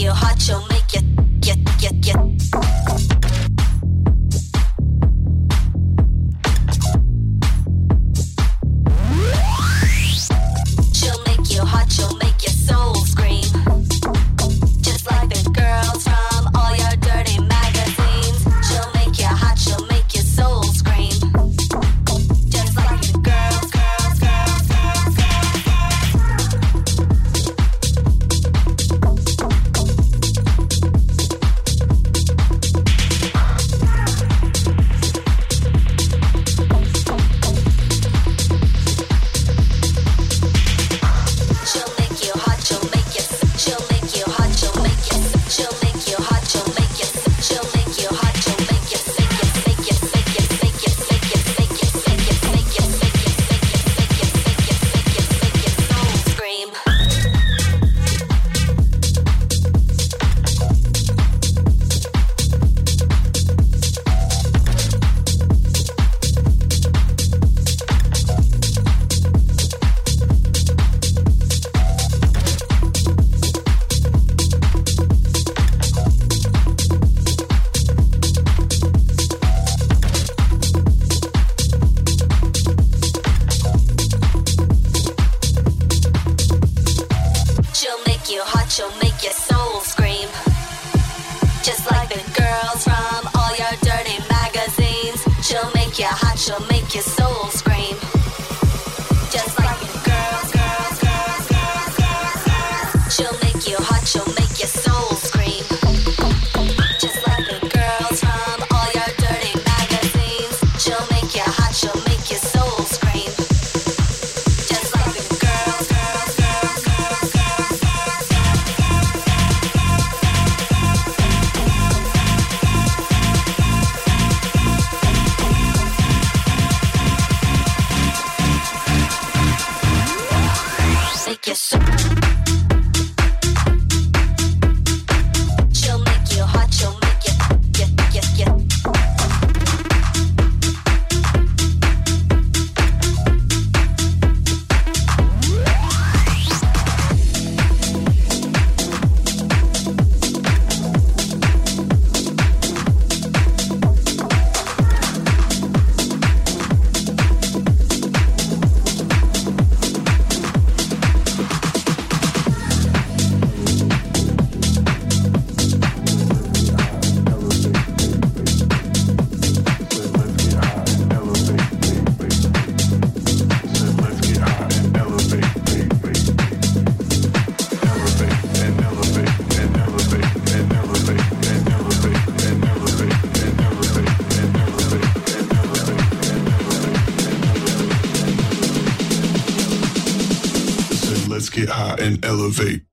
you hot, she'll make you, get, get, get. and elevate.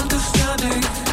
understanding.